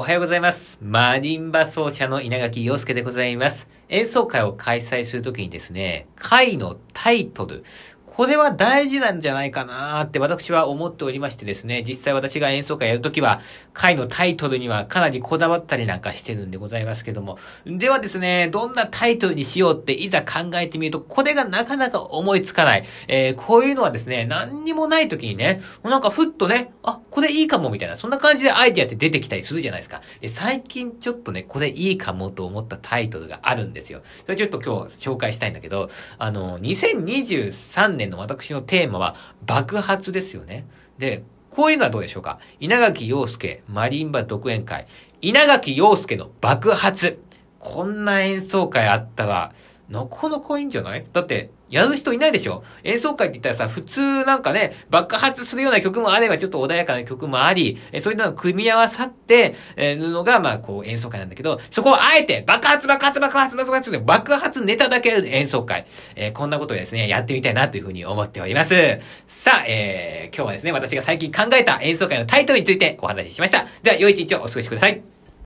おはようございます。マリンバ奏者の稲垣陽介でございます。演奏会を開催するときにですね、会のタイトル、これは大事なんじゃないかなーって私は思っておりましてですね、実際私が演奏会やるときは、会のタイトルにはかなりこだわったりなんかしてるんでございますけども。ではですね、どんなタイトルにしようっていざ考えてみると、これがなかなか思いつかない。えー、こういうのはですね、何にもないときにね、なんかふっとね、あ、これいいかもみたいな、そんな感じでアイディアって出てきたりするじゃないですか。で最近ちょっとね、これいいかもと思ったタイトルがあるんですよ。それちょっと今日紹介したいんだけど、あの、2023年の私のテーマは爆発ですよね。で、こういうのはどうでしょうか？稲垣陽介マリンバ独演会。稲垣陽介の爆発。こんな演奏会あったら、なかなかいいんじゃない？だって、やる人いないでしょ？演奏会って言ったらさ、普通なんかね、爆発するような曲もあれば、ちょっと穏やかな曲もあり、えそういうのが組み合わさって、えーるのが、まあ、こう、演奏会なんだけど、そこをあえて、爆発、爆発、爆発、爆発、爆発ネタだけ演奏会。えーこんなことをですね、やってみたいなというふうに思っております。さあ、えー今日はですね、私が最近考えた演奏会のタイトルについてお話ししました。では、良い一日をお過ごしください。